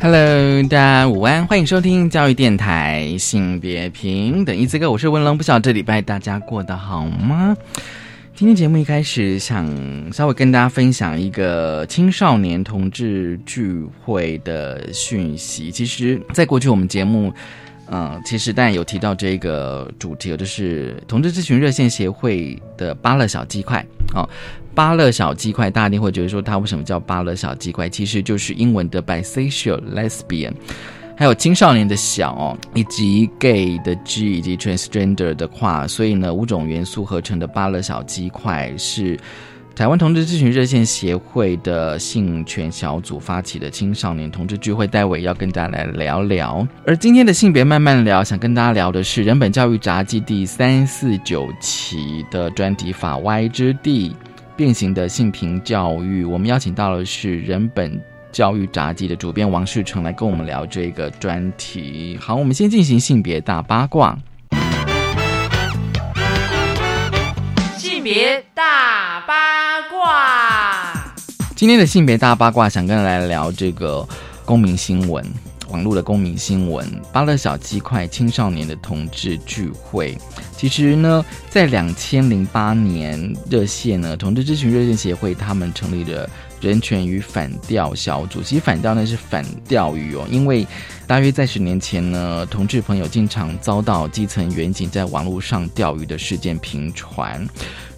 Hello，大家午安，欢迎收听教育电台性别平等。一字哥，我是文龙，不晓得这礼拜大家过得好吗？今天节目一开始想稍微跟大家分享一个青少年同志聚会的讯息。其实，在过去我们节目，嗯，其实当然有提到这个主题，就是同志咨询热线协会的巴乐小鸡块哦。巴勒小鸡块，大家一定会觉得说它为什么叫巴勒小鸡块？其实就是英文的 bisexual、lesbian，还有青少年的小哦，以及 gay 的 G 以及 transgender 的话，所以呢，五种元素合成的巴勒小鸡块是台湾同志咨询热线协会的性权小组发起的青少年同志聚会。待会要跟大家来聊聊。而今天的性别慢慢聊，想跟大家聊的是人本教育杂技第三四九期的专题法 Y 之地。变形的性平教育，我们邀请到的是人本教育杂技的主编王世成来跟我们聊这个专题。好，我们先进行性别大八卦。性别大八卦，今天的性别大八卦，想跟来聊这个公民新闻。网络的公民新闻，巴勒小鸡块青少年的同志聚会。其实呢，在两千零八年，热线呢同志咨询热线协会他们成立了人权与反钓小组。其实反钓呢是反钓鱼哦，因为大约在十年前呢，同志朋友经常遭到基层远警在网络上钓鱼的事件频传，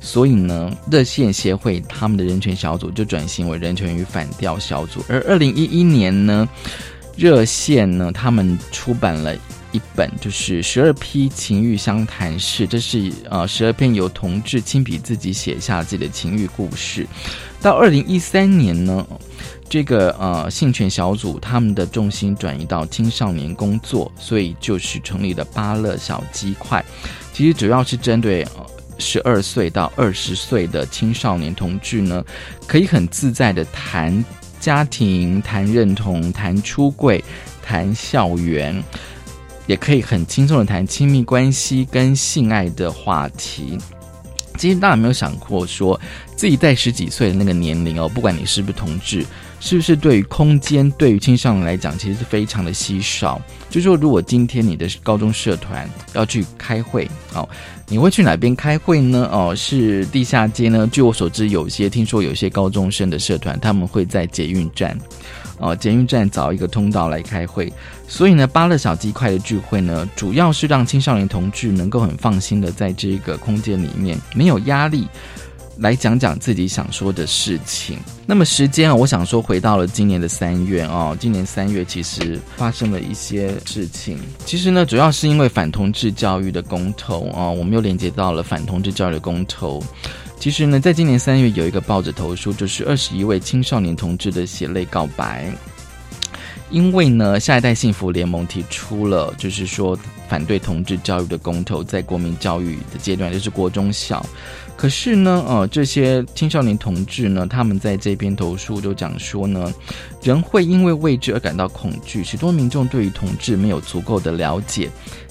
所以呢，热线协会他们的人权小组就转型为人权与反钓小组。而二零一一年呢。热线呢，他们出版了一本，就是十二批情欲相谈室，这是呃十二篇由同志亲笔自己写下自己的情欲故事。到二零一三年呢，这个呃性权小组他们的重心转移到青少年工作，所以就是成立了巴乐小鸡块。其实主要是针对十二岁到二十岁的青少年同志呢，可以很自在的谈。家庭谈认同，谈出柜，谈校园，也可以很轻松的谈亲密关系跟性爱的话题。其实大家有没有想过，说自己在十几岁的那个年龄哦，不管你是不是同志，是不是对于空间，对于青少年来讲，其实是非常的稀少。就说如果今天你的高中社团要去开会哦。你会去哪边开会呢？哦，是地下街呢？据我所知，有些听说有些高中生的社团，他们会在捷运站，哦，捷运站找一个通道来开会。所以呢，巴乐小鸡块的聚会呢，主要是让青少年同志能够很放心的在这个空间里面，没有压力。来讲讲自己想说的事情。那么时间啊，我想说回到了今年的三月哦。今年三月其实发生了一些事情。其实呢，主要是因为反同志教育的公投啊，我们又连接到了反同志教育的公投。其实呢，在今年三月有一个报纸投书，就是二十一位青少年同志的血泪告白。因为呢，下一代幸福联盟提出了，就是说反对同志教育的公投，在国民教育的阶段，就是国中小。可是呢，呃，这些青少年同志呢，他们在这篇投诉都讲说呢，人会因为未知而感到恐惧，许多民众对于同志没有足够的了解。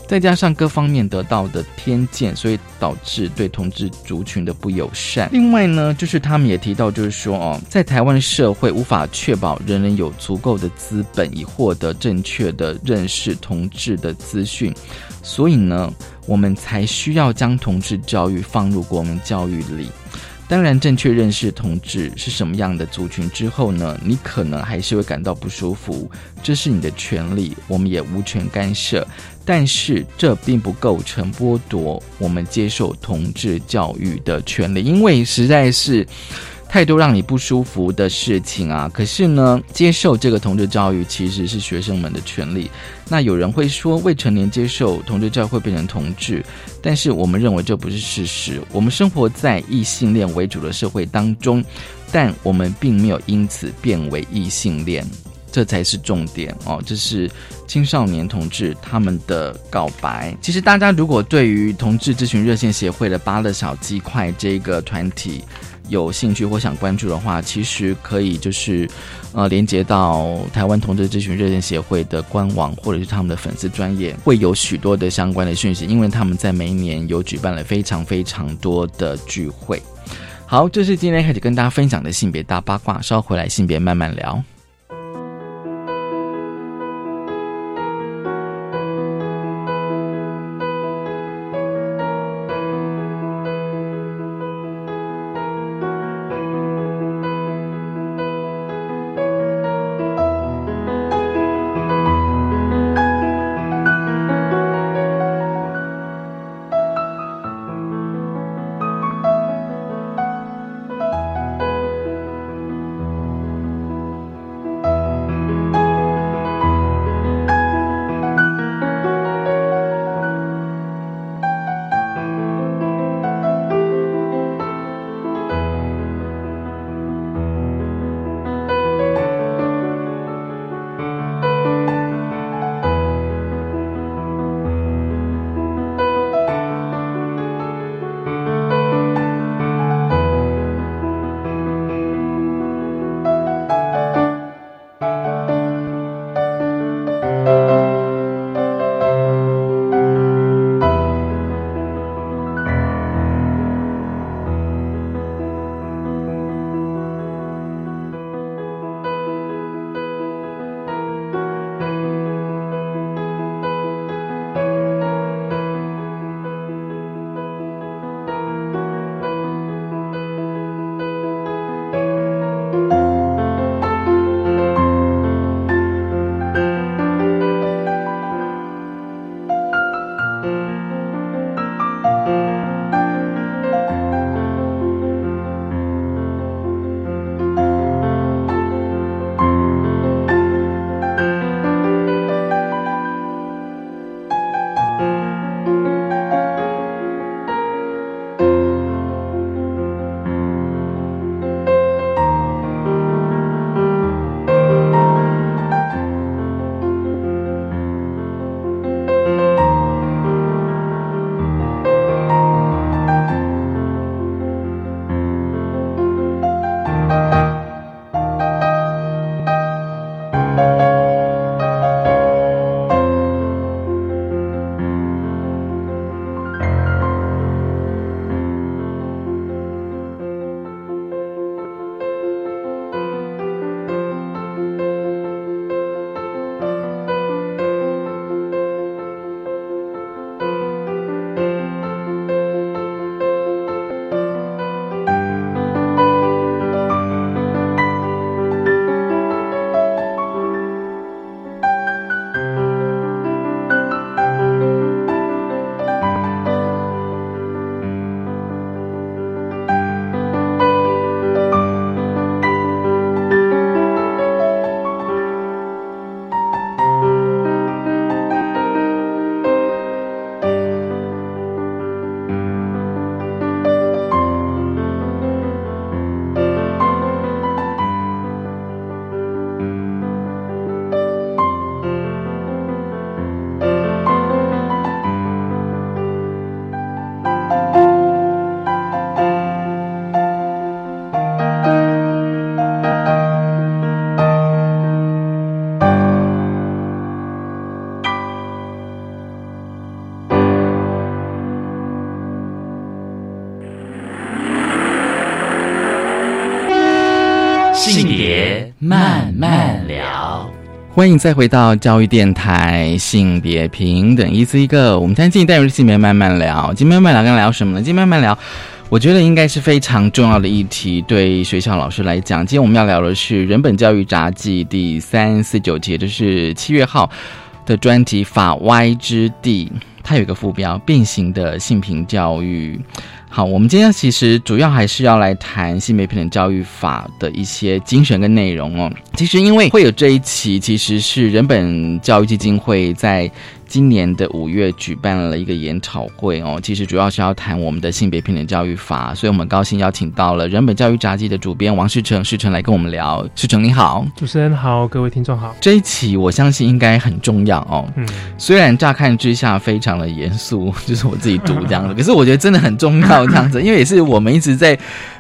再加上各方面得到的偏见，所以导致对同志族群的不友善。另外呢，就是他们也提到，就是说哦，在台湾社会无法确保人人有足够的资本以获得正确的认识同志的资讯，所以呢，我们才需要将同志教育放入国民教育里。当然，正确认识同志是什么样的族群之后呢，你可能还是会感到不舒服，这是你的权利，我们也无权干涉。但是这并不构成剥夺我们接受同志教育的权利，因为实在是。太多让你不舒服的事情啊！可是呢，接受这个同志教育其实是学生们的权利。那有人会说，未成年接受同志教育会变成同志，但是我们认为这不是事实。我们生活在异性恋为主的社会当中，但我们并没有因此变为异性恋。这才是重点哦。这是青少年同志他们的告白。其实大家如果对于同志咨询热线协会的巴乐小鸡块这个团体有兴趣或想关注的话，其实可以就是呃连接到台湾同志咨询热线协会的官网或者是他们的粉丝专业，会有许多的相关的讯息，因为他们在每一年有举办了非常非常多的聚会。好，这是今天开始跟大家分享的性别大八卦，稍后回来性别慢慢聊。欢迎再回到教育电台性别平等一次一个，我们今天进入性别慢慢聊。今天慢慢聊，跟聊什么呢？今天慢慢聊，我觉得应该是非常重要的议题，对学校老师来讲。今天我们要聊的是《人本教育札记》第三四九节，就是七月号的专题“法歪之地”，它有一个副标：变形的性平教育。好，我们今天其实主要还是要来谈性别平等教育法的一些精神跟内容哦。其实因为会有这一期，其实是人本教育基金会在今年的五月举办了一个研讨会哦，其实主要是要谈我们的性别平等教育法，所以我们高兴邀请到了人本教育杂技的主编王世成，世成来跟我们聊。世成你好，主持人好，各位听众好。这一期我相信应该很重要哦，嗯，虽然乍看之下非常的严肃，就是我自己读这样的，可是我觉得真的很重要这样子，因为也是我们一直在。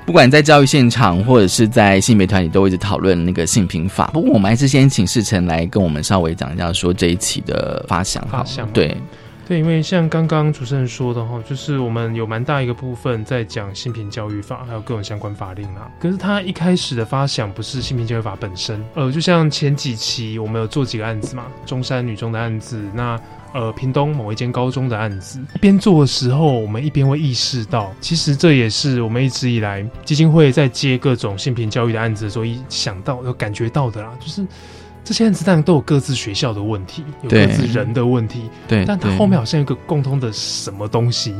不管在教育现场或者是在性别团体，都一直讨论那个性平法。不过，我们还是先请世成来跟我们稍微讲一下，说这一期的发想。发想对对，因为像刚刚主持人说的哈，就是我们有蛮大一个部分在讲性平教育法，还有各种相关法令啦。可是他一开始的发想不是性平教育法本身，呃，就像前几期我们有做几个案子嘛，中山女中的案子，那。呃，屏东某一间高中的案子，一边做的时候，我们一边会意识到，其实这也是我们一直以来基金会在接各种性平教育的案子的时候，一想到、有感觉到的啦，就是这些案子当然都有各自学校的问题，有各自人的问题，对，但它后面好像有个共通的什么东西。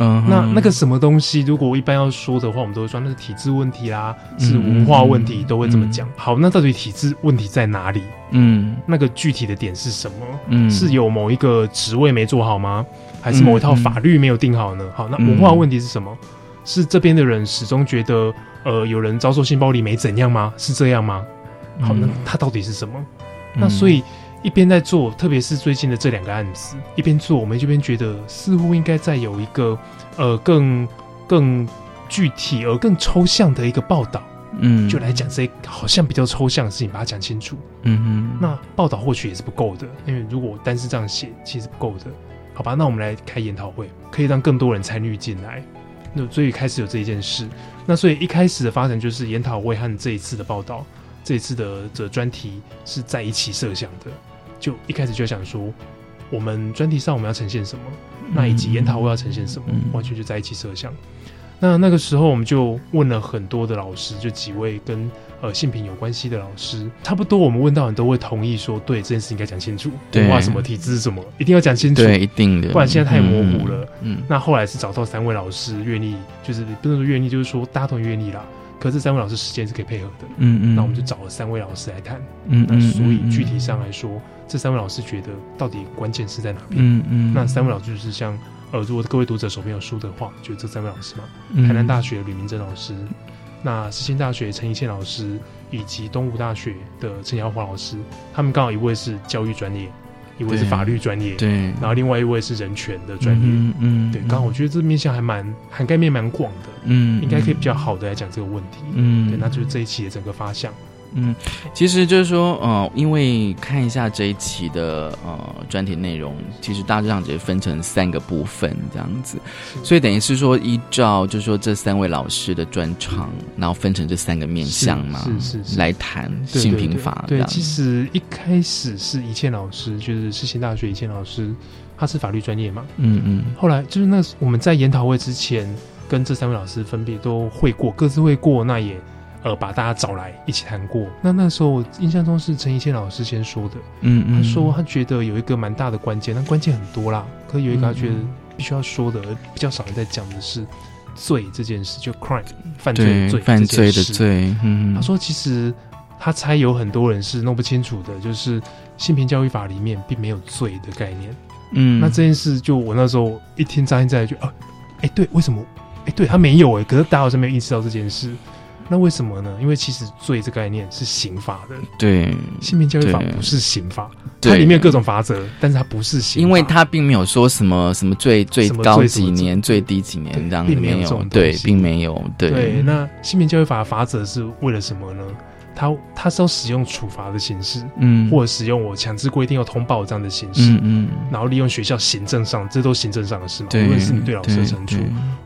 嗯，那那个什么东西，如果一般要说的话，我们都会说那是体制问题啦，是文化问题，都会这么讲。好，那到底体制问题在哪里？嗯，那个具体的点是什么？嗯，是有某一个职位没做好吗？还是某一套法律没有定好呢？好，那文化问题是什么？是这边的人始终觉得，呃，有人遭受性暴力没怎样吗？是这样吗？好，那它到底是什么？那所以。一边在做，特别是最近的这两个案子，一边做，我们这边觉得似乎应该再有一个呃更更具体而更抽象的一个报道，嗯，就来讲这好像比较抽象的事情，把它讲清楚，嗯哼。那报道或许也是不够的，因为如果单是这样写，其实不够的，好吧？那我们来开研讨会，可以让更多人参与进来。那所以开始有这一件事，那所以一开始的发展就是研讨会和这一次的报道。这一次的的专题是在一起设想的，就一开始就想说，我们专题上我们要呈现什么，那以及研讨会要呈现什么，完全就在一起设想。那那个时候我们就问了很多的老师，就几位跟呃性平有关系的老师，差不多我们问到人都会同意说，对这件事应该讲清楚，文化什么体制什么一定要讲清楚，对，一定的，不然现在太模糊了。嗯，那后来是找到三位老师愿意，就是不能说愿意，就是说大家都愿意啦。可是三位老师时间是可以配合的，嗯嗯，那我们就找了三位老师来谈，嗯那，所以具体上来说，这三位老师觉得到底关键是在哪边？嗯嗯，那三位老师就是像，呃，如果各位读者手边有书的话，就这三位老师嘛，台南大学吕明珍老师，那世新大学陈怡倩老师，以及东吴大学的陈耀华老师，他们刚好一位是教育专业。一位是法律专业，对，然后另外一位是人权的专业，嗯嗯，对，刚好我觉得这面向还蛮涵盖面蛮广的，嗯，应该可以比较好的来讲这个问题，嗯，对，那就是这一期的整个发向。嗯，其实就是说，呃，因为看一下这一期的呃专题内容，其实大致上只分成三个部分这样子，所以等于是说依照就是说这三位老师的专长，然后分成这三个面向嘛，是是来谈性平法。对，其实一开始是一倩老师，就是世新大学一倩老师，他是法律专业嘛，嗯嗯，后来就是那我们在研讨会之前，跟这三位老师分别都会过，各自会过，那也。呃，把大家找来一起谈过。那那时候我印象中是陈怡倩老师先说的，嗯嗯，他说他觉得有一个蛮大的关键，但关键很多啦。可有一个他觉得必须要说的，比较少人在讲的是罪这件事，就 crime 犯罪罪犯罪的罪。嗯，他说其实他猜有很多人是弄不清楚的，就是性平教育法里面并没有罪的概念。嗯，那这件事就我那时候一听张英在就啊，哎对，为什么？哎对他没有哎，可是大家好像没有意识到这件事。那为什么呢？因为其实罪这概念是刑法的，对，性平教育法不是刑法，它里面有各种法则，但是它不是刑，因为它并没有说什么什么最最高几年、最低几年这样，并没有，对，并没有，对。那性平教育法的法则是为了什么呢？他他是要使用处罚的形式，嗯，或者使用我强制规定要通报这样的形式，嗯嗯，然后利用学校行政上，这都行政上的事嘛，无论是你对老师的惩处，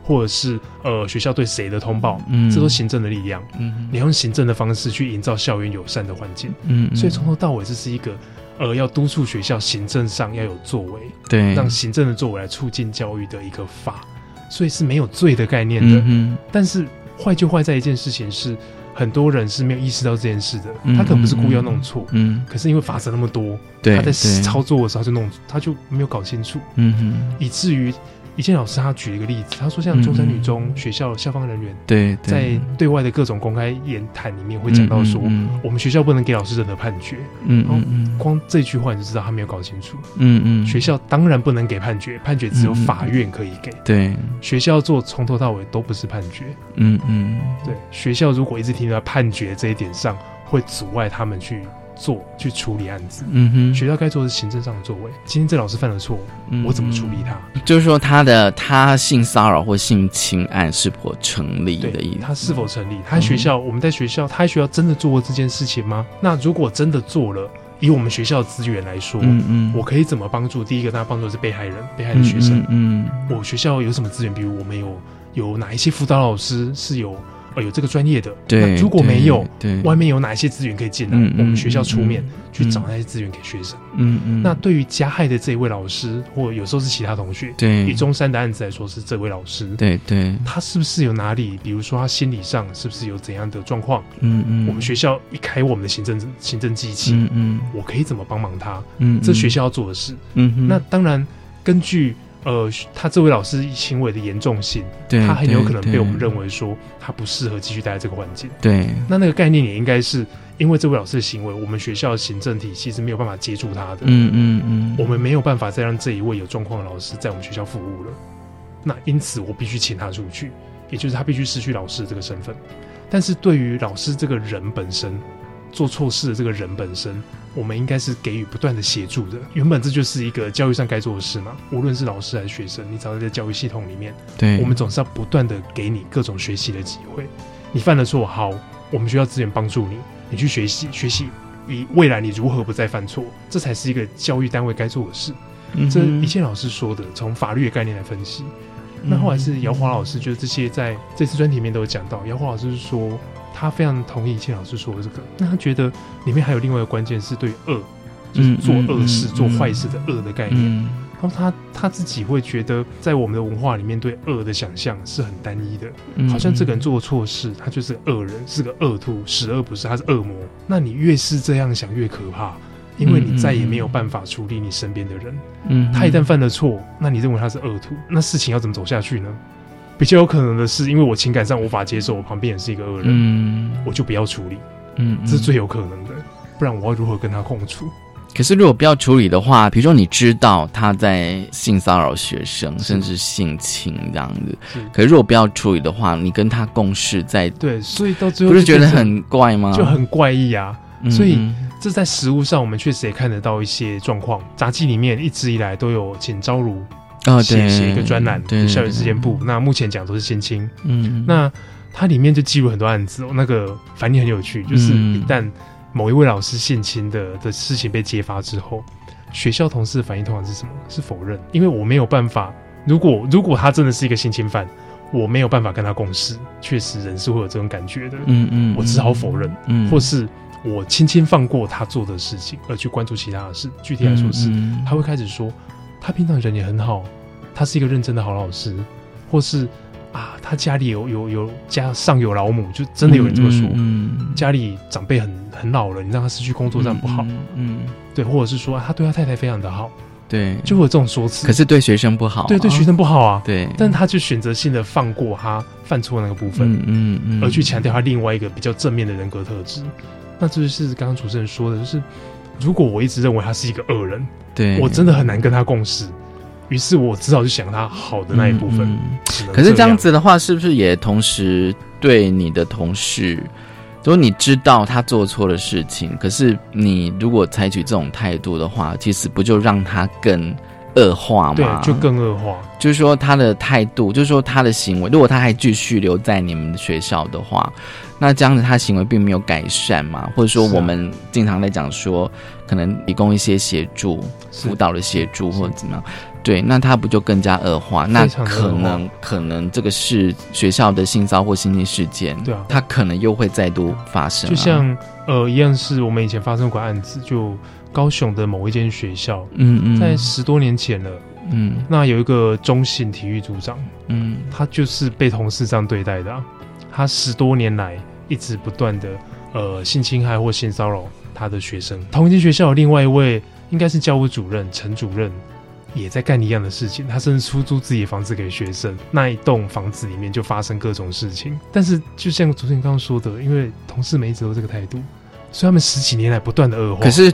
或者是呃学校对谁的通报，嗯，这都行政的力量，嗯，你用行政的方式去营造校园友善的环境，嗯，所以从头到尾这是一个呃要督促学校行政上要有作为，对，让行政的作为来促进教育的一个法，所以是没有罪的概念的，嗯，但是坏就坏在一件事情是。很多人是没有意识到这件事的，他可能不是故意要弄错，嗯，可是因为法则那么多，他在操作的时候就弄，他就没有搞清楚，嗯哼，以至于以前老师他举了一个例子，他说像中山女中学校校方人员，对，在对外的各种公开言谈里面会讲到说，我们学校不能给老师任何判决。嗯嗯嗯，光这句话你就知道他没有搞清楚。嗯嗯，学校当然不能给判决，判决只有法院可以给。对，学校做从头到尾都不是判决。嗯嗯，对，学校如果一直停留在判决这一点上，会阻碍他们去。做去处理案子，嗯哼，学校该做的是行政上的作为。今天这老师犯了错，我怎么处理他？就是说，他的他性骚扰或性侵案是否成立的意思？他是否成立？他学校，我们在学校，他学校真的做过这件事情吗？那如果真的做了，以我们学校的资源来说，嗯嗯，我可以怎么帮助？第一个，他帮助的是被害人，被害的学生。嗯，我学校有什么资源？比如我们有有哪一些辅导老师是有。哦，有这个专业的。对，如果没有，对，外面有哪一些资源可以进来？我们学校出面去找那些资源给学生。嗯嗯。那对于加害的这一位老师，或有时候是其他同学，对，以中山的案子来说，是这位老师。对对。他是不是有哪里？比如说他心理上是不是有怎样的状况？嗯嗯。我们学校一开我们的行政行政机器，嗯嗯，我可以怎么帮忙他？嗯，这学校要做的事。嗯嗯。那当然，根据。呃，他这位老师行为的严重性，他很有可能被我们认为说他不适合继续待在这个环境。对，那那个概念也应该是因为这位老师的行为，我们学校行政体系是没有办法接住他的。嗯嗯嗯，我们没有办法再让这一位有状况的老师在我们学校服务了。那因此我必须请他出去，也就是他必须失去老师这个身份。但是对于老师这个人本身。做错事的这个人本身，我们应该是给予不断的协助的。原本这就是一个教育上该做的事嘛。无论是老师还是学生，你只要在教育系统里面，对，我们总是要不断的给你各种学习的机会。你犯了错，好，我们需要资源帮助你，你去学习学习，以未来你如何不再犯错，这才是一个教育单位该做的事。这一切老师说的，从法律的概念来分析。那后来是姚华老师，就是这些在这次专题里面都有讲到。姚华老师是说。他非常同意谢老师说的这个，那他觉得里面还有另外一个关键是对恶，就是做恶事、做坏事的恶的概念。然后他他自己会觉得，在我们的文化里面，对恶的想象是很单一的，好像这个人做错事，他就是恶人，是个恶徒，十恶不赦，他是恶魔。那你越是这样想，越可怕，因为你再也没有办法处理你身边的人。嗯，他一旦犯了错，那你认为他是恶徒，那事情要怎么走下去呢？比较有可能的是，因为我情感上无法接受，我旁边也是一个恶人，嗯，我就不要处理，嗯，这是最有可能的，不然我要如何跟他共处？可是如果不要处理的话，比如说你知道他在性骚扰学生，甚至性侵这样子，可是如果不要处理的话，你跟他共事在对，所以到最后不是觉得很怪吗？就很怪异啊！所以这在实物上，我们确实也看得到一些状况。杂技里面一直以来都有简昭如。哦，写写一个专栏，校园事件部。那目前讲都是性侵，嗯，那它里面就记录很多案子。那个反应很有趣，就是一旦某一位老师性侵的的事情被揭发之后，学校同事的反应通常是什么？是否认？因为我没有办法，如果如果他真的是一个性侵犯，我没有办法跟他共事。确实，人是会有这种感觉的，嗯嗯，我只好否认，嗯，或是我轻轻放过他做的事情，而去关注其他的事。具体来说是，他会开始说。他平常人也很好，他是一个认真的好老师，或是啊，他家里有有有家上有老母，就真的有人这么说。嗯，家里长辈很很老了，你让他失去工作这样不好。嗯，对，或者是说他对他太太非常的好，对，就会有这种说辞。可是对学生不好，对对学生不好啊。对，但他就选择性的放过他犯错那个部分，嗯嗯，而去强调他另外一个比较正面的人格特质。那这就是刚刚主持人说的，就是如果我一直认为他是一个恶人。对我真的很难跟他共事，于是我只好去想他好的那一部分。可是这样子的话，是不是也同时对你的同事，如果你知道他做错了事情，可是你如果采取这种态度的话，其实不就让他更恶化吗？对，就更恶化。就是说他的态度，就是说他的行为，如果他还继续留在你们学校的话。那这样子，他行为并没有改善嘛？或者说，我们经常在讲说，可能提供一些协助、辅导的协助，或者怎么样？对，那他不就更加恶化？那可能可能这个是学校的性骚或性侵事件，对啊，他可能又会再度发生。就像呃，一样是我们以前发生过案子，就高雄的某一间学校，嗯嗯，在十多年前了，嗯，那有一个中性体育组长，嗯，他就是被同事这样对待的，他十多年来。一直不断的呃性侵害或性骚扰他的学生。同一间学校有另外一位应该是教务主任陈主任，也在干一样的事情，他甚至出租自己的房子给学生，那一栋房子里面就发生各种事情。但是就像昨天刚刚说的，因为同事们一直都这个态度，所以他们十几年来不断的恶化。可是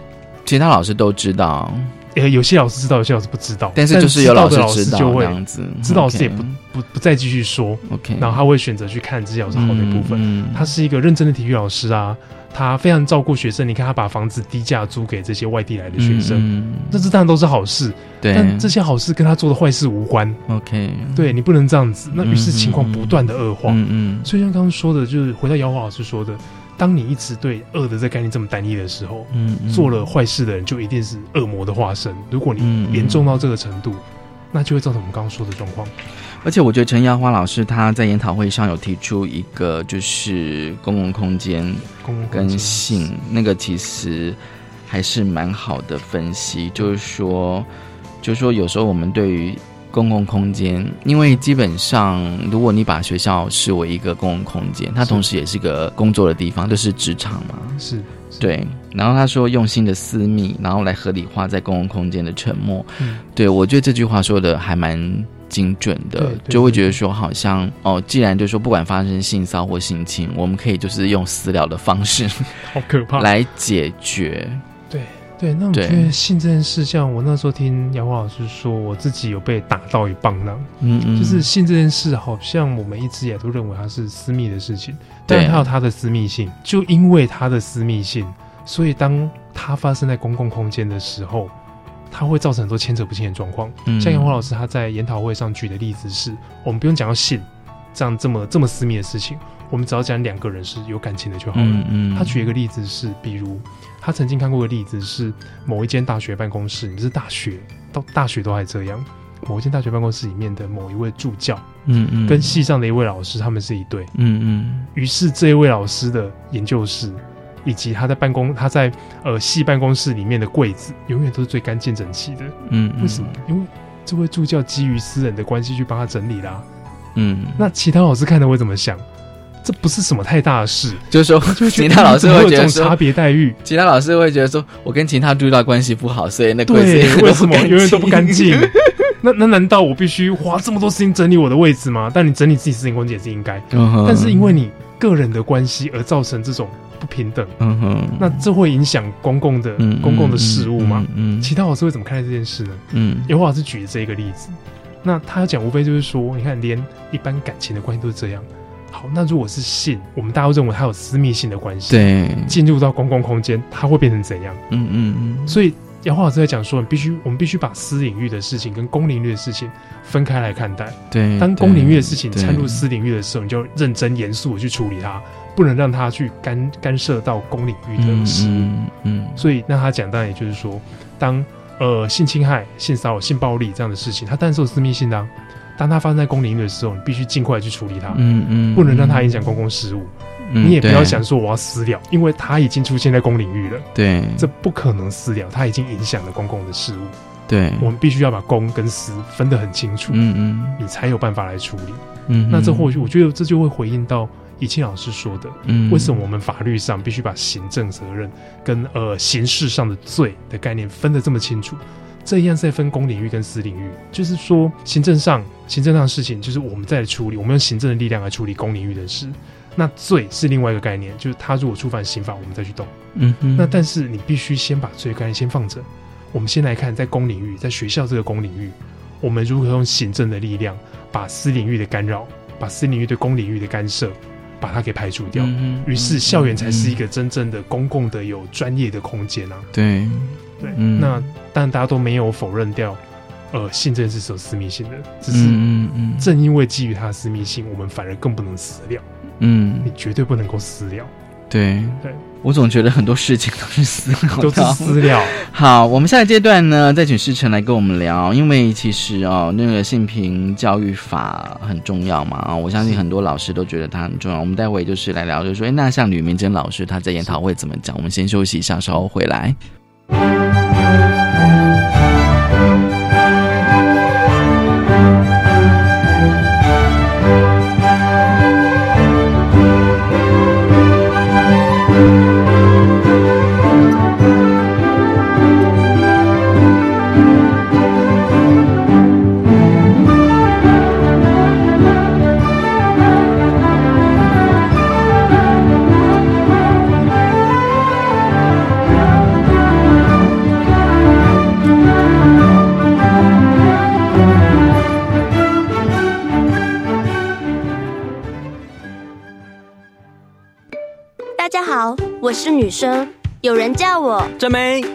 其他老师都知道，呃，有些老师知道，有些老师不知道。但是就是有老师知道这样子，知道老师也不不不再继续说。OK，然后他会选择去看这些老师好的部分。他是一个认真的体育老师啊。他非常照顾学生，你看他把房子低价租给这些外地来的学生，这这当然都是好事。对，但这些好事跟他做的坏事无关。OK，对你不能这样子。那于是情况不断的恶化。嗯嗯。所以像刚刚说的，就是回到姚华老师说的，当你一直对恶的这概念这么单一的时候，嗯，做了坏事的人就一定是恶魔的化身。如果你严重到这个程度，那就会造成我们刚刚说的状况。而且我觉得陈耀花老师他在研讨会上有提出一个，就是公共空间跟性那个其实还是蛮好的分析，就是说，就是说有时候我们对于公共空间，因为基本上如果你把学校视为一个公共空间，它同时也是个工作的地方，就是职场嘛，是对。然后他说用心的私密，然后来合理化在公共空间的沉默，对我觉得这句话说的还蛮。精准的，就会觉得说，好像哦，既然就说不管发生性骚或性侵，我们可以就是用私聊的方式，好可怕，来解决。对对，那我觉得性这件事，像我那时候听杨华老师说，我自己有被打到一棒呢。嗯嗯，就是性这件事，好像我们一直也都认为它是私密的事情，但它有它的私密性，就因为它的私密性，所以当它发生在公共空间的时候。它会造成很多牵扯不清的状况，像杨华老师他在研讨会上举的例子是，我们不用讲到性这样这么这么私密的事情，我们只要讲两个人是有感情的就好了。嗯他举一个例子是，比如他曾经看过的例子是，某一间大学办公室，你是大学到大学都还这样，某一间大学办公室里面的某一位助教，嗯嗯，跟系上的一位老师，他们是一对，嗯嗯，于是这一位老师的研究室。以及他在办公，他在呃系办公室里面的柜子永远都是最干净整齐的。嗯，为什么？因为这位助教基于私人的关系去帮他整理啦。嗯，那其他老师看的会怎么想？这不是什么太大的事，就是说，其他老师会觉得差别待遇。其他老师会觉得说，我跟其他助教关系不好，所以那柜子为什么永远都不干净？那那难道我必须花这么多时间整理我的位置吗？但你整理自己私人空间也是应该。但是因为你个人的关系而造成这种。不平等，嗯哼，那这会影响公共的公共的事务吗？嗯，其他老师会怎么看待这件事呢？嗯，有老师举这一个例子，那他要讲无非就是说，你看，连一般感情的关系都是这样。好，那如果是性，我们大家都认为它有私密性的关系，对，进入到公共空间，它会变成怎样？嗯嗯嗯，所以。杨华老师在讲说，必须我们必须把私领域的事情跟公领域的事情分开来看待。对，当公领域的事情掺入私领域的时候，你就认真严肃的去处理它，不能让它去干干涉到公领域的事。嗯嗯。所以，那他讲当然也就是说，当呃性侵害、性骚扰、性暴力这样的事情，它当然是有私密性的。当它发生在公领域的时候，你必须尽快去处理它。嗯嗯。不能让它影响公共事务。你也不要想说我要私了，因为它已经出现在公领域了。对，这不可能私了，它已经影响了公共的事务。对，我们必须要把公跟私分得很清楚。嗯嗯，你才有办法来处理。嗯，那这或许我觉得这就会回应到以庆老师说的，嗯，为什么我们法律上必须把行政责任跟呃刑事上的罪的概念分得这么清楚？这一样在分公领域跟私领域，就是说行政上行政上的事情，就是我们在处理，我们用行政的力量来处理公领域的事。那罪是另外一个概念，就是他如果触犯刑法，我们再去动。嗯，那但是你必须先把罪概念先放着。我们先来看，在公领域，在学校这个公领域，我们如何用行政的力量，把私领域的干扰，把私领域对公领域的干涉，把它给排除掉。于是，校园才是一个真正的公共的有专业的空间啊。对，对。那但大家都没有否认掉，呃，性这件事是有私密性的，只是正因为基于它的私密性，我们反而更不能私了。嗯，你绝对不能够私了。对对，我总觉得很多事情都是私了，都是私了。好，我们下一阶段呢，再请世成来跟我们聊，因为其实哦，那个性平教育法很重要嘛啊，我相信很多老师都觉得它很重要。我们待会就是来聊，就说，哎，那像吕明珍老师他在研讨会怎么讲？我们先休息一下，稍后回来。我女生，有人叫我真美，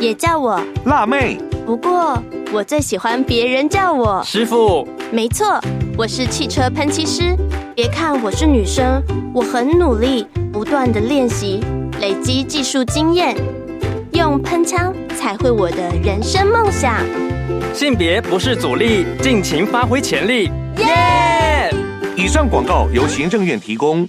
也叫我辣妹。不过我最喜欢别人叫我师傅。没错，我是汽车喷漆师。别看我是女生，我很努力，不断的练习，累积技术经验，用喷枪才会我的人生梦想。性别不是阻力，尽情发挥潜力。耶！以上广告由行政院提供。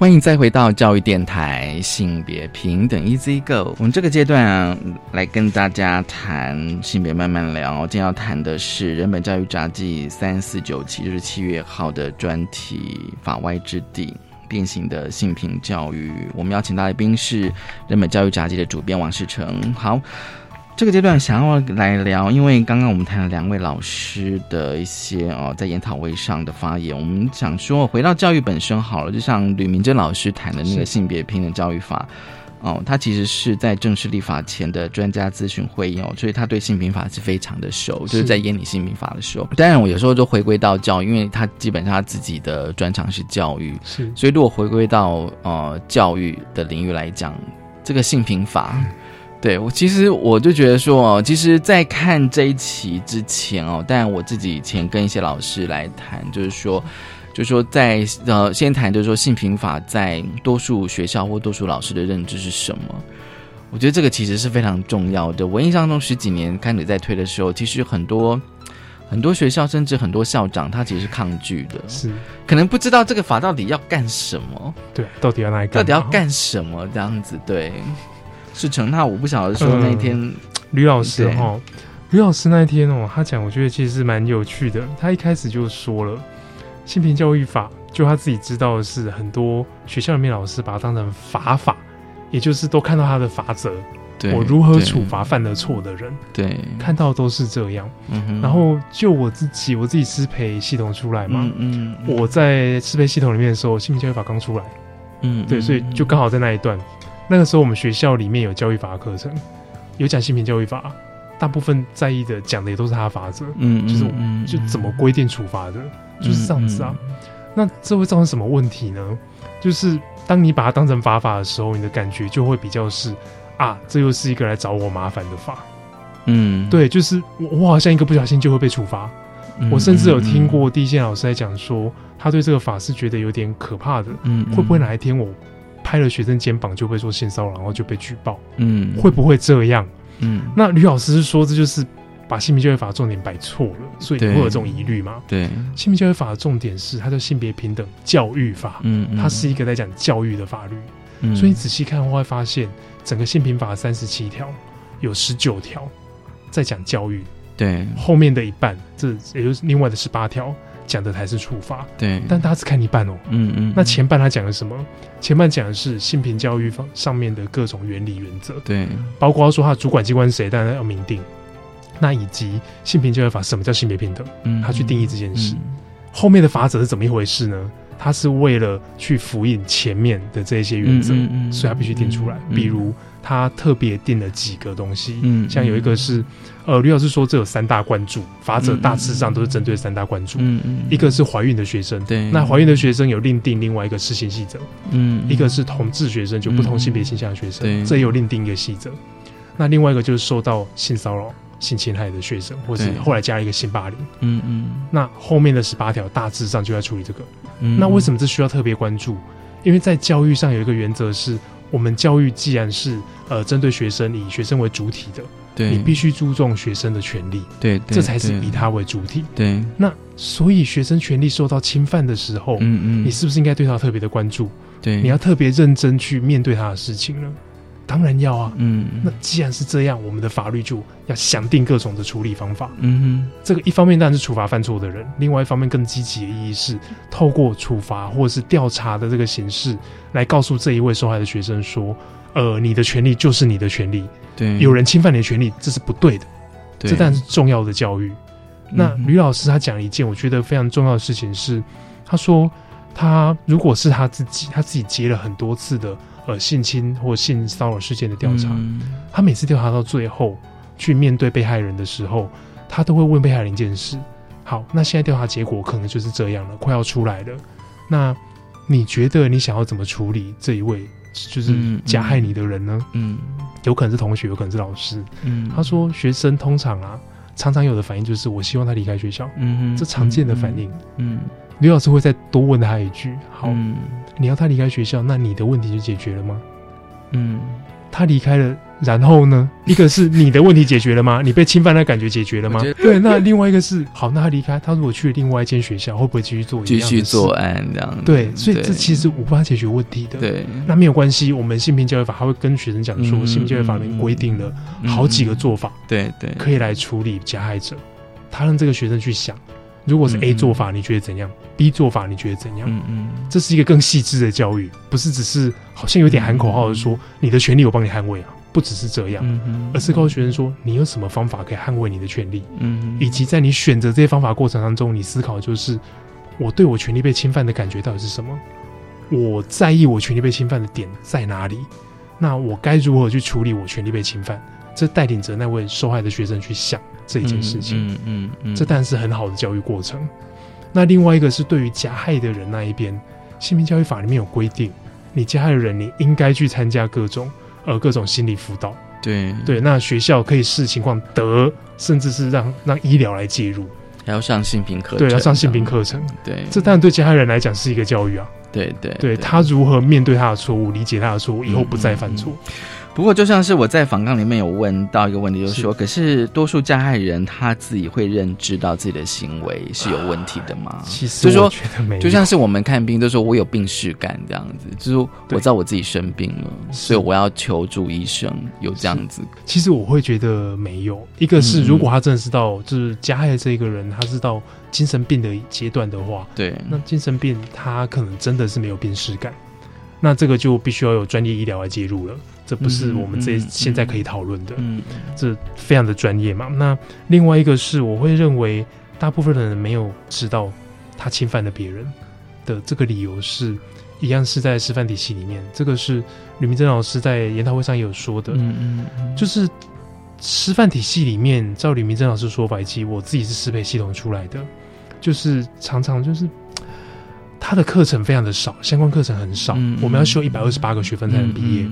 欢迎再回到教育电台性别平等 Easy Go。我们这个阶段啊，来跟大家谈性别慢慢聊。今天要谈的是人本教育杂技三四九七，就是七月号的专题《法外之地》。变形的性平教育，我们邀请到的宾是人本教育杂技的主编王世成。好。这个阶段想要来聊，因为刚刚我们谈了两位老师的一些哦，在研讨会上的发言，我们想说回到教育本身好了，就像吕明珍老师谈的那个性别平等教育法，哦，他其实是在正式立法前的专家咨询会议哦，所以他对性平法是非常的熟，就是在研拟性平法的时候。当然，我有时候就回归到教育，因为他基本上他自己的专长是教育，是，所以如果回归到呃教育的领域来讲，这个性平法。对我其实我就觉得说哦，其实，在看这一期之前哦，但我自己以前跟一些老师来谈，就是说，就是说在呃，先谈就是说性平法在多数学校或多数老师的认知是什么？我觉得这个其实是非常重要的。我印象中十几年开始在推的时候，其实很多很多学校甚至很多校长他其实是抗拒的，是可能不知道这个法到底要干什么？对，到底要来到底要干什么？这样子对。是成，那我不晓得说那天吕老师哈，吕老师那一天哦，他讲我觉得其实是蛮有趣的。他一开始就说了，性平教育法，就他自己知道的是，很多学校里面老师把它当成法法，也就是都看到他的法则，我如何处罚犯了错的人，对，看到都是这样。然后就我自己，我自己师培系统出来嘛，嗯，我在师培系统里面的时候，性平教育法刚出来，嗯，对，所以就刚好在那一段。那个时候我们学校里面有教育法课程，有讲性平教育法，大部分在意的讲的也都是他的法则，嗯，就是就怎么规定处罚的，就是这样子啊。那这会造成什么问题呢？就是当你把它当成法法的时候，你的感觉就会比较是啊，这又是一个来找我麻烦的法，嗯，对，就是我我好像一个不小心就会被处罚。我甚至有听过第一线老师在讲说，他对这个法是觉得有点可怕的，嗯，会不会哪一天我。拍了学生肩膀就被说性骚扰，然后就被举报。嗯，会不会这样？嗯，那吕老师是说这就是把性别教育法重点摆错了，所以会有这种疑虑吗？对，性别教育法的重点是它叫性别平等教育法，嗯，它是一个在讲教育的法律。嗯，所以你仔细看会发现整个性平法三十七条有十九条在讲教育，对，后面的一半，这也就是另外的十八条讲的才是处罚。对，但大家只看一半哦。嗯嗯。那前半他讲的什么？前半讲的是性平教育方上面的各种原理原则。对，包括说他主管机关是谁，当然要明定。那以及性平教育法什么叫性别平等？嗯，他去定义这件事。后面的法则是怎么一回事呢？他是为了去复印前面的这些原则，所以他必须定出来。比如他特别定了几个东西，嗯，像有一个是，呃，吕老师说这有三大关注法则，大致上都是针对三大关注。嗯嗯，一个是怀孕的学生，对，那怀孕的学生有另定另外一个施行细则。嗯，一个是同志学生，就不同性别倾向的学生，这有另定一个细则。那另外一个就是受到性骚扰。性侵害的学生，或是后来加了一个性霸凌，嗯嗯，那后面的十八条大致上就要处理这个。那为什么这需要特别关注？因为在教育上有一个原则是，我们教育既然是呃针对学生，以学生为主体的，对，你必须注重学生的权利，对，这才是以他为主体。对，那所以学生权利受到侵犯的时候，嗯嗯，你是不是应该对他特别的关注？对，你要特别认真去面对他的事情呢？当然要啊，嗯，那既然是这样，我们的法律就要想定各种的处理方法。嗯哼，这个一方面当然是处罚犯错的人，另外一方面更积极的意义是透过处罚或者是调查的这个形式，来告诉这一位受害的学生说，呃，你的权利就是你的权利，对，有人侵犯你的权利，这是不对的，这当然是重要的教育。那吕老师他讲一件我觉得非常重要的事情是，他说他如果是他自己，他自己接了很多次的。呃，性侵或性骚扰事件的调查，他每次调查到最后去面对被害人的时候，他都会问被害人一件事：好，那现在调查结果可能就是这样了，快要出来了。那你觉得你想要怎么处理这一位就是加害你的人呢？嗯，有可能是同学，有可能是老师。嗯，他说学生通常啊，常常有的反应就是我希望他离开学校。嗯这常见的反应。嗯。吕老师会再多问他一句：“好，你要他离开学校，那你的问题就解决了吗？”嗯，他离开了，然后呢？一个是你的问题解决了吗？你被侵犯的感觉解决了吗？对，那另外一个是，好，那他离开，他如果去了另外一间学校，会不会继续做继续作案这样？对，所以这其实无法解决问题的。对，那没有关系，我们性平教育法还会跟学生讲说，性平教育法里面规定了好几个做法，对对，可以来处理加害者。他让这个学生去想。如果是 A 做法，你觉得怎样？B 做法，你觉得怎样？嗯嗯，这是一个更细致的教育，不是只是好像有点喊口号的说你的权利我帮你捍卫啊，不只是这样，而是告诉学生说你有什么方法可以捍卫你的权利，嗯，以及在你选择这些方法过程当中，你思考就是我对我权利被侵犯的感觉到底是什么？我在意我权利被侵犯的点在哪里？那我该如何去处理我权利被侵犯？这带领着那位受害的学生去想这一件事情，嗯嗯，这当然是很好的教育过程。那另外一个是对于加害的人那一边，性平教育法里面有规定，你加害的人你应该去参加各种呃各种心理辅导，对。对，那学校可以视情况得，甚至是让让医疗来介入，还要上性平课，对，要上性平课程，对，这当然对其他人来讲是一个教育啊，对对对，他如何面对他的错误，理解他的错误，以后不再犯错。不过，就像是我在访纲里面有问到一个问题，就是说，可是多数加害人他自己会认知到自己的行为是有问题的吗？其实，就说，没就像是我们看病都说我有病耻感这样子，就是我知道我自己生病了，所以我要求助医生，有这样子。其实我会觉得没有，一个是如果他真的是到就是加害这个人，他是到精神病的阶段的话，对，那精神病他可能真的是没有病耻感，那这个就必须要有专业医疗来介入了。这不是我们这现在可以讨论的，这非常的专业嘛。那另外一个是，我会认为大部分的人没有知道他侵犯了别人的这个理由是一样是在师范体系里面。这个是吕明珍老师在研讨会上也有说的，嗯嗯，就是师范体系里面，照吕明珍老师说法，以及我自己是适配系统出来的，就是常常就是他的课程非常的少，相关课程很少，我们要修一百二十八个学分才能毕业。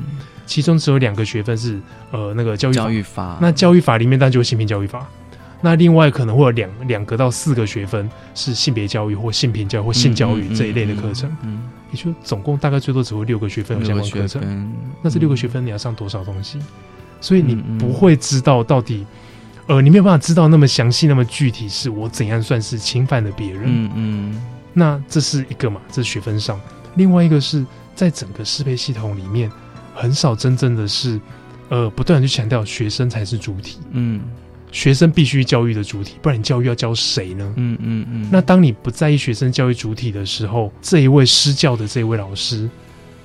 其中只有两个学分是呃那个教育教育法，那教育法里面当然就性平教育法，那另外可能会有两两个到四个学分是性别教育或性平教或性教育这一类的课程，嗯，也就总共大概最多只会六个学分有相关课程，那这六个学分你要上多少东西？所以你不会知道到底，呃，你没有办法知道那么详细那么具体是我怎样算是侵犯了别人，嗯嗯，那这是一个嘛，这是学分上，另外一个是在整个适配系统里面。很少真正的是，呃，不断去强调学生才是主体。嗯，学生必须教育的主体，不然你教育要教谁呢？嗯嗯嗯。那当你不在意学生教育主体的时候，这一位施教的这一位老师，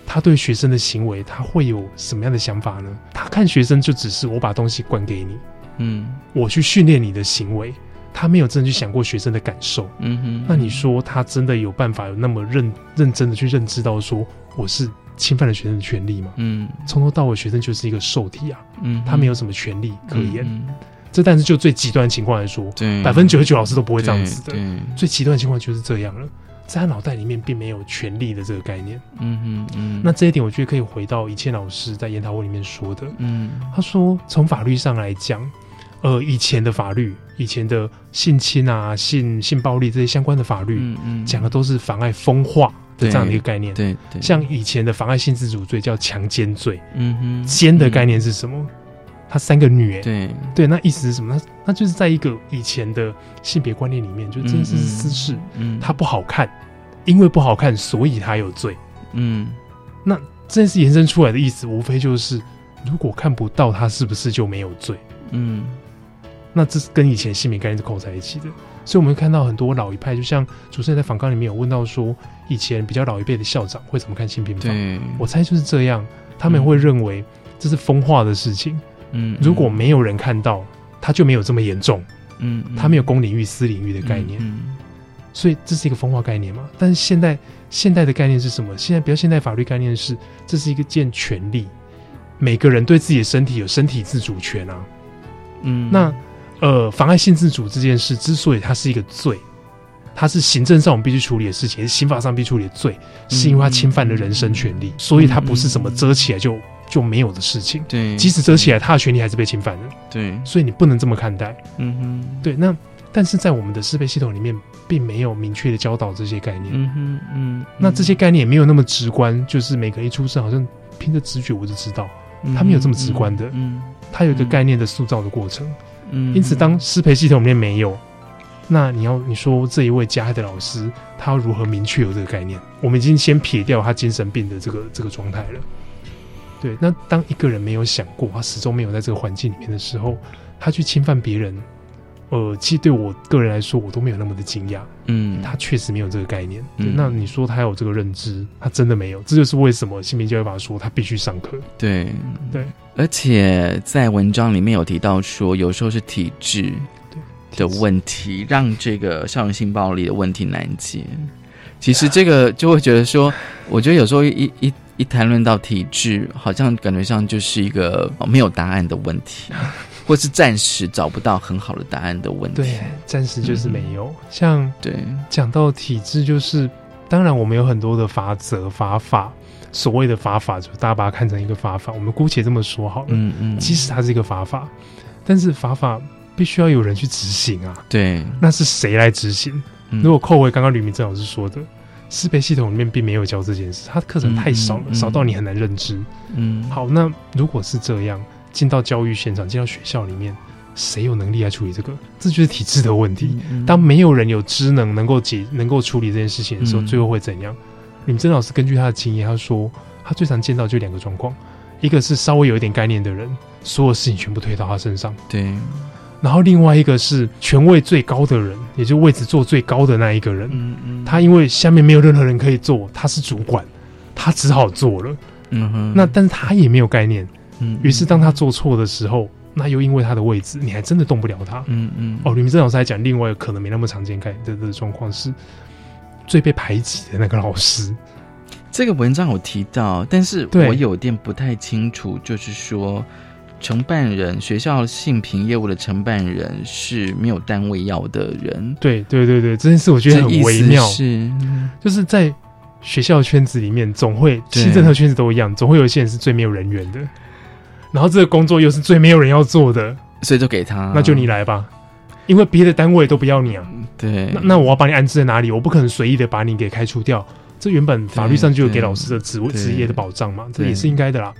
他对学生的行为，他会有什么样的想法呢？他看学生就只是我把东西灌给你，嗯，我去训练你的行为，他没有真的去想过学生的感受。嗯哼。那你说他真的有办法有那么认认真的去认知到说我是侵犯了学生的权利吗？嗯，从头到尾学生就是一个受体啊，嗯，他没有什么权利可言。这但是就最极端的情况来说，对百分之九十九老师都不会这样子的。最极端的情况就是这样了，在他脑袋里面并没有权利的这个概念。嗯嗯嗯。那这一点我觉得可以回到以前老师在研讨会里面说的。嗯，他说从法律上来讲，呃，以前的法律，以前的性侵啊、性性暴力这些相关的法律，嗯嗯，讲的都是妨碍风化的这样的一个概念。对对。像以前的妨碍性自主罪叫强奸罪。嗯哼。奸的概念是什么？他三个女，哎，对对，那意思是什么？那那就是在一个以前的性别观念里面，就这件事是私事，嗯，他不好看，因为不好看，所以他有罪，嗯，那这件事延伸出来的意思，无非就是，如果看不到他，是不是就没有罪？嗯，那这是跟以前性别概念是扣在一起的，所以我们看到很多老一派，就像主持人在访纲里面有问到说，以前比较老一辈的校长会怎么看性平法？我猜就是这样，他们会认为这是风化的事情。嗯，如果没有人看到，他就没有这么严重。嗯，他没有公领域、私领域的概念。嗯，所以这是一个风化概念嘛？但是现在现代的概念是什么？现在比较现代法律概念是，这是一个件权利，每个人对自己的身体有身体自主权啊。嗯，那呃，妨碍性自主这件事之所以它是一个罪，它是行政上我们必须处理的事情，也是刑法上必须处理的罪，是因为它侵犯了人身权利，所以它不是什么遮起来就。就没有的事情，对，即使遮起来，他的权利还是被侵犯的，对，所以你不能这么看待，嗯哼，对。那但是在我们的适配系统里面，并没有明确的教导这些概念，嗯哼，嗯，那这些概念也没有那么直观，就是每个人一出生，好像凭着直觉我就知道，他没有这么直观的，嗯，他有一个概念的塑造的过程，因此当适配系统里面没有，那你要你说这一位加害的老师，他要如何明确有这个概念？我们已经先撇掉他精神病的这个这个状态了。对，那当一个人没有想过，他始终没有在这个环境里面的时候，他去侵犯别人，呃，其实对我个人来说，我都没有那么的惊讶。嗯，他确实没有这个概念。那你说他有这个认知，他真的没有。这就是为什么性别教育法说他必须上课。对对，而且在文章里面有提到说，有时候是体制的问题，让这个校园性暴力的问题难解。其实这个就会觉得说，我觉得有时候一一。一谈论到体制，好像感觉上就是一个没有答案的问题，或是暂时找不到很好的答案的问题。对，暂时就是没有。像对讲到体制，就是当然我们有很多的法则法法，所谓的法法，就大家把它看成一个法法，我们姑且这么说好了。嗯嗯。即使它是一个法法，但是法法必须要有人去执行啊。对。那是谁来执行？如果扣回刚刚吕明正老师说的。适配系统里面并没有教这件事，它课程太少了，少到你很难认知。嗯，好，那如果是这样，进到教育现场，进到学校里面，谁有能力来处理这个？这就是体制的问题。当没有人有职能能够解、能够处理这件事情的时候，最后会怎样？李真老师根据他的经验，他说他最常见到就两个状况：一个是稍微有一点概念的人，所有事情全部推到他身上。对。然后另外一个是权位最高的人，也就位置坐最高的那一个人。嗯嗯，他因为下面没有任何人可以做，他是主管，他只好做了。嗯哼，那但是他也没有概念。嗯，于是当他做错的时候，那又因为他的位置，你还真的动不了他。嗯嗯。哦，吕明正老师还讲，另外可能没那么常见概的的状况是，最被排挤的那个老师。这个文章有提到，但是我有点不太清楚，就是说。承办人学校性平业务的承办人是没有单位要的人。对对对对，这件事我觉得很微妙。是，就是在学校圈子里面，总会其实任何圈子都一样，总会有一些人是最没有人缘的。然后这个工作又是最没有人要做的，所以就给他，那就你来吧，因为别的单位都不要你啊。对，那那我要把你安置在哪里？我不可能随意的把你给开除掉。这原本法律上就有给老师的职职业的保障嘛，这也是应该的啦。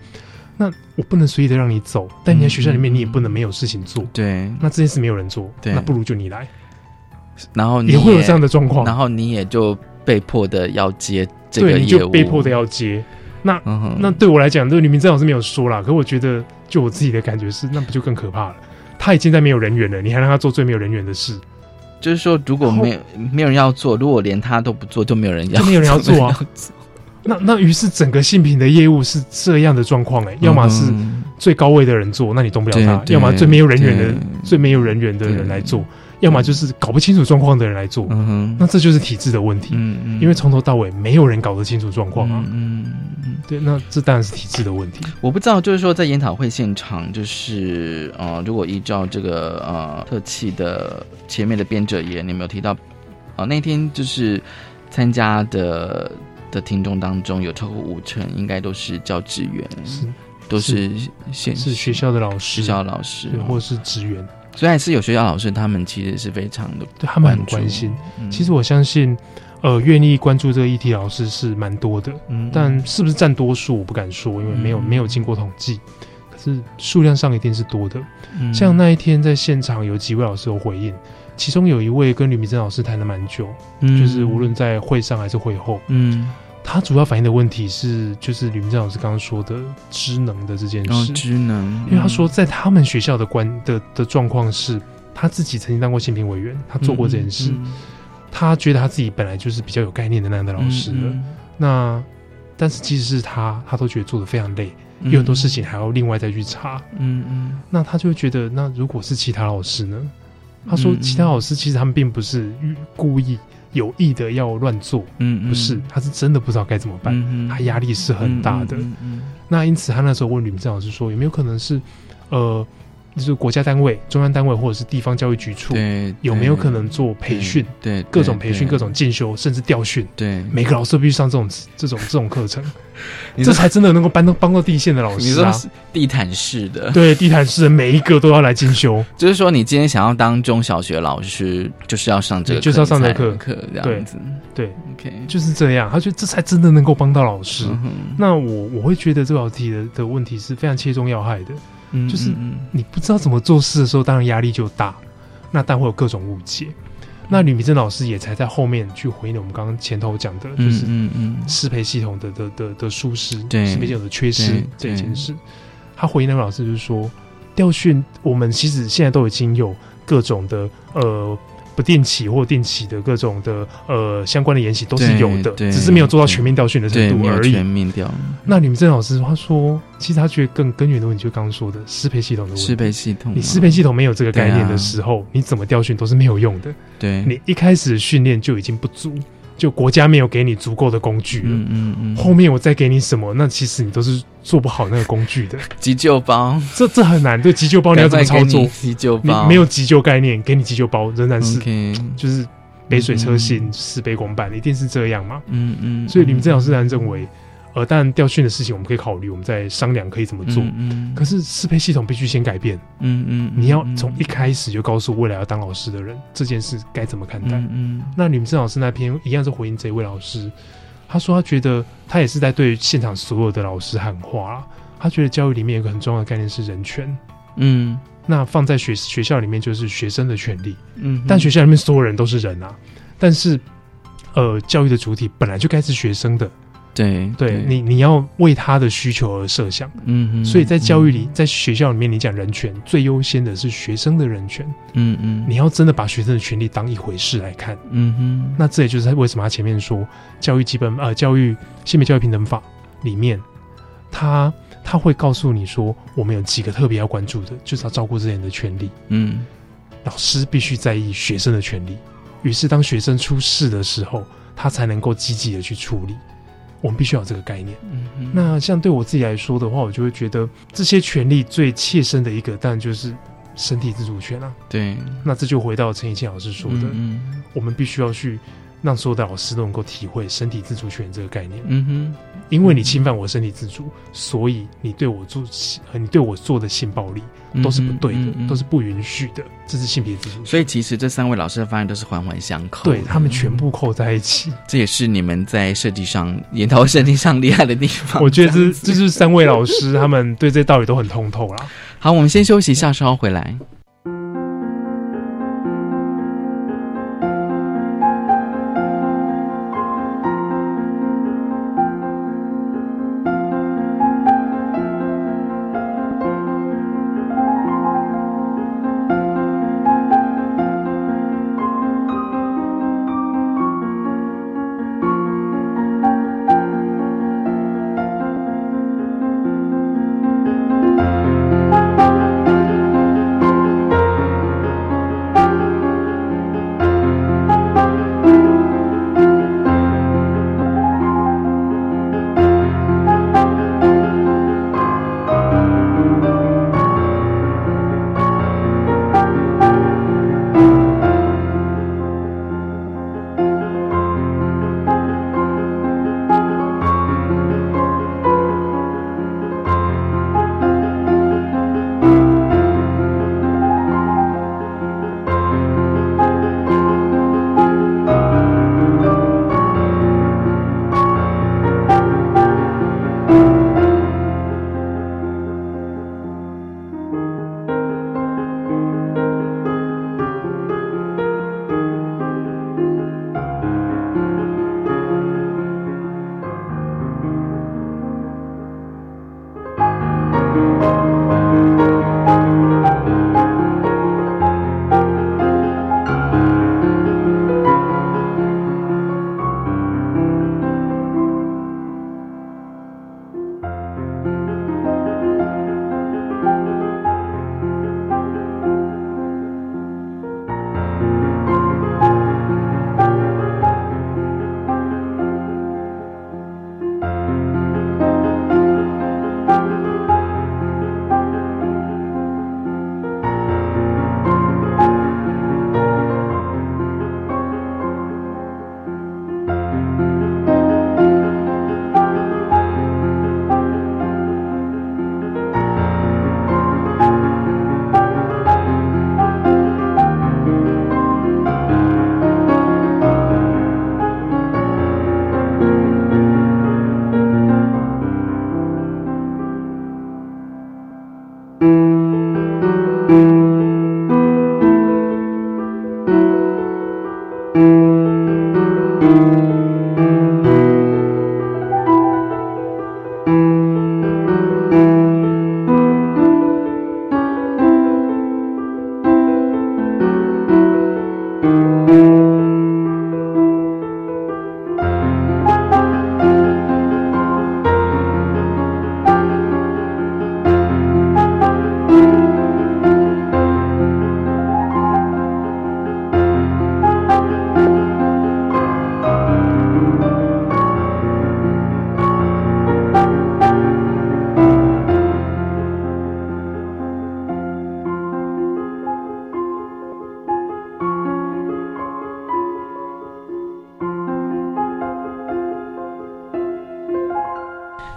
那我不能随意的让你走，但你在学校里面，你也不能没有事情做。对，那这件事没有人做，那不如就你来。然后也会有这样的状况，然后你也就被迫的要接这个业务，被迫的要接。那那对我来讲，这个女明正老师没有说啦，可我觉得，就我自己的感觉是，那不就更可怕了？他已经在没有人员了，你还让他做最没有人员的事，就是说，如果没有没有人要做，如果连他都不做，就没有人要，就没有人要做啊。那那于是整个性品的业务是这样的状况哎，要么是最高位的人做，那你动不了他；要么最没有人员的、最没有人员的人来做。要么就是搞不清楚状况的人来做，那这就是体制的问题。嗯嗯因为从头到尾没有人搞得清楚状况啊。嗯嗯对，那这当然是体制的问题。我不知道，就是说在研讨会现场，就是呃，如果依照这个呃特气的前面的编者言，你有没有提到啊？那天就是参加的的听众当中，有超过五成应该都是教职员，是都是现是学校的老师，学校老师或是职员。虽然是有学校老师，他们其实是非常的对他们很关心。其实我相信，呃，愿意关注这个议题老师是蛮多的，嗯但是不是占多数，我不敢说，因为没有没有经过统计。可是数量上一定是多的。像那一天在现场有几位老师有回应，其中有一位跟吕明珍老师谈了蛮久，就是无论在会上还是会后，嗯。他主要反映的问题是，就是吕明正老师刚刚说的知能的这件事。知能，因为他说在他们学校的关的的状况是，他自己曾经当过性评委员，他做过这件事，他觉得他自己本来就是比较有概念的那样的老师了。那但是即使是他，他都觉得做的非常累，有很多事情还要另外再去查。嗯嗯，那他就会觉得，那如果是其他老师呢？他说，其他老师其实他们并不是故意。有意的要乱做，嗯，不是，他是真的不知道该怎么办，他压力是很大的。那因此，他那时候问吕明正老师说，有没有可能是，呃。就是国家单位、中央单位或者是地方教育局处，有没有可能做培训？对，各种培训、各种进修，甚至调训。对，每个老师必须上这种、这种、这种课程，这才真的能够帮到帮到地线的老师啊！地毯式的，对，地毯式的每一个都要来进修。就是说，你今天想要当中小学老师，就是要上这个，就是要上这课课这样子。对，OK，就是这样。他觉得这才真的能够帮到老师。那我我会觉得这道题的的问题是非常切中要害的。就是你不知道怎么做事的时候，当然压力就大，那但会有各种误解。那吕明正老师也才在后面去回应我们刚刚前头讲的，就是嗯嗯适配系统的的的的疏失，适配系统的缺失这件事。他回应那位老师就是说，调训我们其实现在都已经有各种的呃。不定期或定期的各种的呃相关的研习都是有的，只是没有做到全面调训的程度而已。全面调。那你们郑老师他说，其实他觉得更根源的问题，就刚刚说的适配系统的问题。适配系统，你适配系统没有这个概念的时候，你怎么调训都是没有用的。对，你一开始训练就已经不足。就国家没有给你足够的工具了，嗯嗯嗯，后面我再给你什么，那其实你都是做不好那个工具的。急救包，这这很难，对急救包你要怎么操作？急救包没有急救概念，给你急救包仍然是就是杯水车薪，事倍功半，一定是这样嘛？嗯嗯，所以你们这老师然认为。呃，当然调训的事情我们可以考虑，我们再商量可以怎么做。嗯，可是适配系统必须先改变。嗯嗯，你要从一开始就告诉未来要当老师的人这件事该怎么看待。嗯，那你们郑老师那篇一样是回应这位老师，他说他觉得他也是在对现场所有的老师喊话。他觉得教育里面有个很重要的概念是人权。嗯，那放在学学校里面就是学生的权利。嗯，但学校里面所有人都是人啊。但是，呃，教育的主体本来就该是学生的。对，对你，你要为他的需求而设想，嗯，所以在教育里，在学校里面，你讲人权最优先的是学生的人权，嗯嗯，你要真的把学生的权利当一回事来看，嗯哼，那这也就是为什么他前面说教育基本呃教育性别教育平等法里面，他他会告诉你说，我们有几个特别要关注的，就是要照顾这些人的权利，嗯，老师必须在意学生的权利，于是当学生出事的时候，他才能够积极的去处理。我们必须要这个概念。嗯，那像对我自己来说的话，我就会觉得这些权利最切身的一个，当然就是身体自主权啊。对，那这就回到陈以庆老师说的，嗯，我们必须要去让所有的老师都能够体会身体自主权这个概念。嗯哼，因为你侵犯我身体自主，所以你对我做和你对我做的性暴力。都是不对的，都是不允许的，这是性别自主。所以其实这三位老师的方案都是环环相扣，对他们全部扣在一起。这也是你们在设计上研讨设计上厉害的地方。我觉得这这是三位老师他们对这道理都很通透啦。好，我们先休息一下，稍后回来。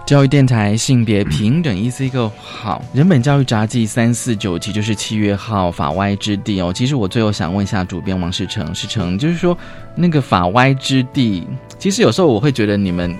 教育电台性别平等 E C 个好，人本教育札记三四九期就是七月号法歪之地哦。其实我最后想问一下主编王世成，世成就是说那个法歪之地，其实有时候我会觉得你们。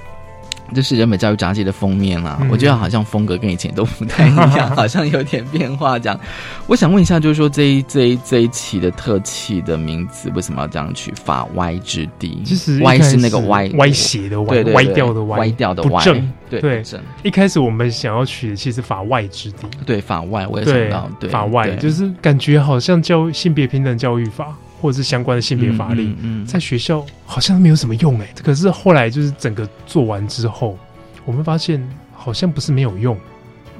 就是人本教育杂志的封面啦，我觉得好像风格跟以前都不太一样，好像有点变化。这样，我想问一下，就是说这一这一这一期的特辑的名字为什么要这样取“法歪之地”？其实歪是那个歪歪斜的歪，歪掉的歪，歪掉的歪。正对对，一开始我们想要取的其实“法外之地”。对，法外我也想到，对，法外就是感觉好像教性别平等教育法。或者是相关的性别法律，在学校好像没有什么用哎。可是后来就是整个做完之后，我们发现好像不是没有用，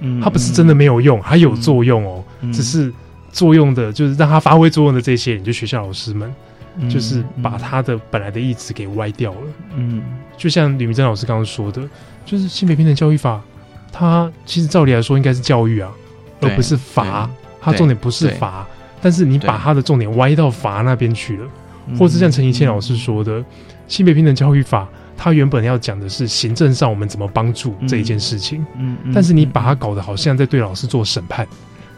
嗯，它不是真的没有用，它有作用哦。只是作用的，就是让它发挥作用的这些人，就学校老师们，就是把他的本来的意志给歪掉了。嗯，就像吕明珍老师刚刚说的，就是性别平等教育法，它其实照理来说应该是教育啊，而不是罚。它重点不是罚。但是你把他的重点歪到法那边去了，或是像陈怡倩老师说的，性别平等教育法，他原本要讲的是行政上我们怎么帮助这一件事情，嗯，但是你把它搞得好像在对老师做审判，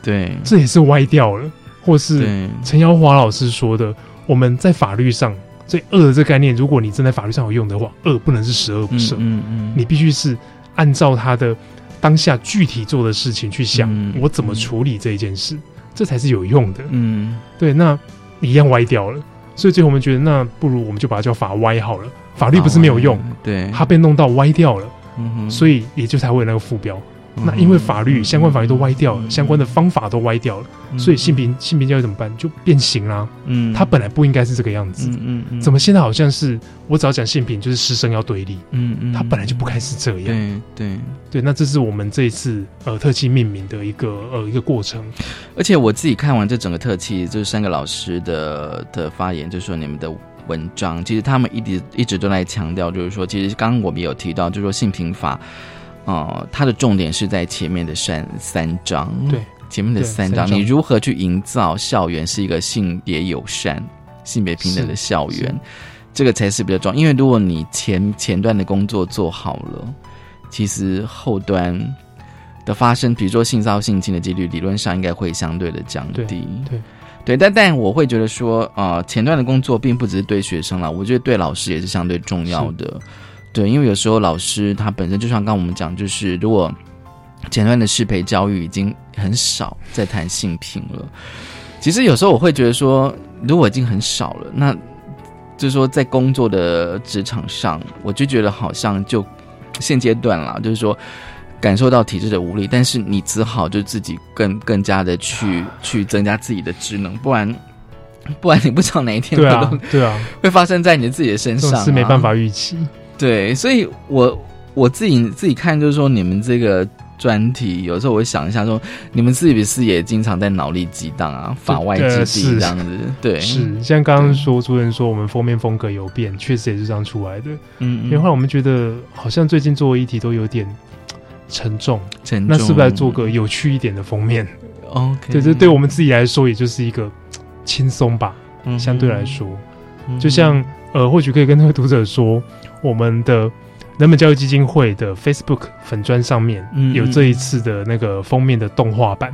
对，这也是歪掉了。或是陈耀华老师说的，我们在法律上最恶的这概念，如果你真在法律上有用的话，恶不能是十恶不赦，嗯嗯，你必须是按照他的当下具体做的事情去想，我怎么处理这一件事。这才是有用的，嗯，对，那一样歪掉了，所以最后我们觉得，那不如我们就把它叫法歪好了。法律不是没有用，对，它被弄到歪掉了，嗯所以也就才会有那个副标。那因为法律相关法律都歪掉了，相关的方法都歪掉了，所以性平性平教育怎么办？就变形啦。嗯，它本来不应该是这个样子。嗯嗯怎么现在好像是我只要讲性平，就是师生要对立？嗯嗯，它本来就不该是这样。对对对，那这是我们这一次呃特辑命名的一个呃一个过程。而且我自己看完这整个特辑，就是三个老师的的发言，就是说你们的文章，其实他们一直一直都在强调，就是说，其实刚刚我们有提到，就是说性平法。哦，它的重点是在前面的三三章，对，前面的三章，你如何去营造校园是一个性别友善、性别平等的校园，这个才是比较重要。因为如果你前前段的工作做好了，其实后端的发生，比如说性骚性侵的几率，理论上应该会相对的降低。对，对，但但我会觉得说，啊，前段的工作并不只是对学生了，我觉得对老师也是相对重要的。对，因为有时候老师他本身就像刚我们讲，就是如果前段的适配教育已经很少在谈性平了，其实有时候我会觉得说，如果已经很少了，那就是说在工作的职场上，我就觉得好像就现阶段啦，就是说感受到体制的无力，但是你只好就自己更更加的去去增加自己的职能，不然不然你不知道哪一天对啊对啊会发生在你自己的身上，是没办法预期。对，所以我我自己自己看，就是说你们这个专题，有时候我会想一下，说你们自己是也经常在脑力激荡啊，法外之地这样子。对，是像刚刚说主任说我们封面风格有变，确实也是这样出来的。嗯，因为后来我们觉得好像最近做议题都有点沉重，沉重，那是不是来做个有趣一点的封面？OK，对，这对我们自己来说，也就是一个 轻松吧。相对来说，就像呃，或许可以跟那个读者说。我们的人本教育基金会的 Facebook 粉砖上面有这一次的那个封面的动画版。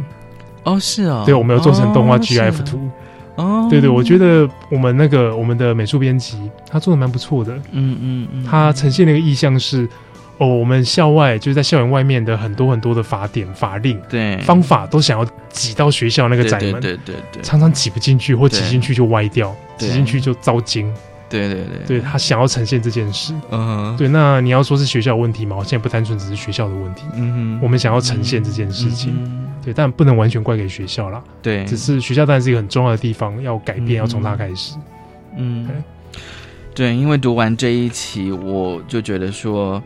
哦，是啊，对，我们有做成动画 GIF 图。哦，对对，我觉得我们那个我们的美术编辑他做的蛮不错的，嗯嗯嗯，他呈现那个意向是哦，我们校外就是在校园外面的很多很多的法典法令对。方法都想要挤到学校那个窄门，对对对，常常挤不进去或挤进去就歪掉，挤进去就遭惊。对对对，对他想要呈现这件事，嗯，对，那你要说是学校问题吗？现在不单纯只是学校的问题，嗯哼，我们想要呈现这件事情，对，但不能完全怪给学校啦，对，只是学校当然是一个很重要的地方，要改变，要从它开始，嗯，对，因为读完这一期，我就觉得说，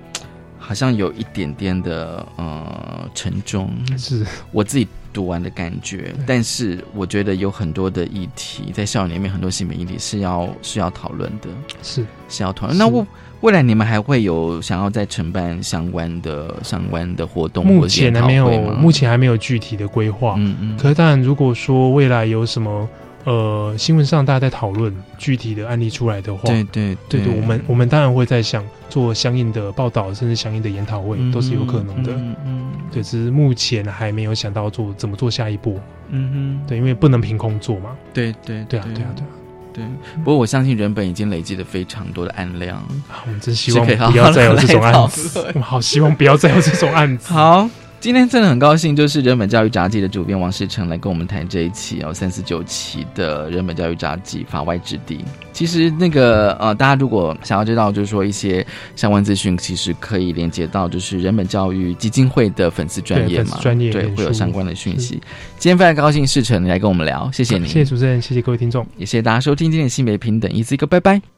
好像有一点点的呃沉重，是。我自己。读完的感觉，但是我觉得有很多的议题在校园里面，很多性别议题是要是要讨论的，是是要讨论。那未未来你们还会有想要再承办相关的相关的活动？目前还没有，目前还没有具体的规划。嗯嗯。可是当然，如果说未来有什么呃新闻上大家在讨论具体的案例出来的话，对对对对，我们我们当然会在想做相应的报道，甚至相应的研讨会都是有可能的。嗯嗯，对，只是目前还没有想到做怎么做下一步。嗯哼，对，因为不能凭空做嘛。对对对啊对啊对啊。对，不过我相信人本已经累积了非常多的案量啊，我们真希望不要再有这种案子，我们好希望不要再有这种案子。好。今天真的很高兴，就是人本教育杂技的主编王世成来跟我们谈这一期哦，三四九期的人本教育杂技法外之地。其实那个呃，大家如果想要知道，就是说一些相关资讯，其实可以连接到就是人本教育基金会的粉丝专业嘛，专业对会有相关的讯息。今天非常高兴世成来跟我们聊，谢谢你，谢谢主持人，谢谢各位听众，也谢谢大家收听今天的性别平等，一次一个拜拜。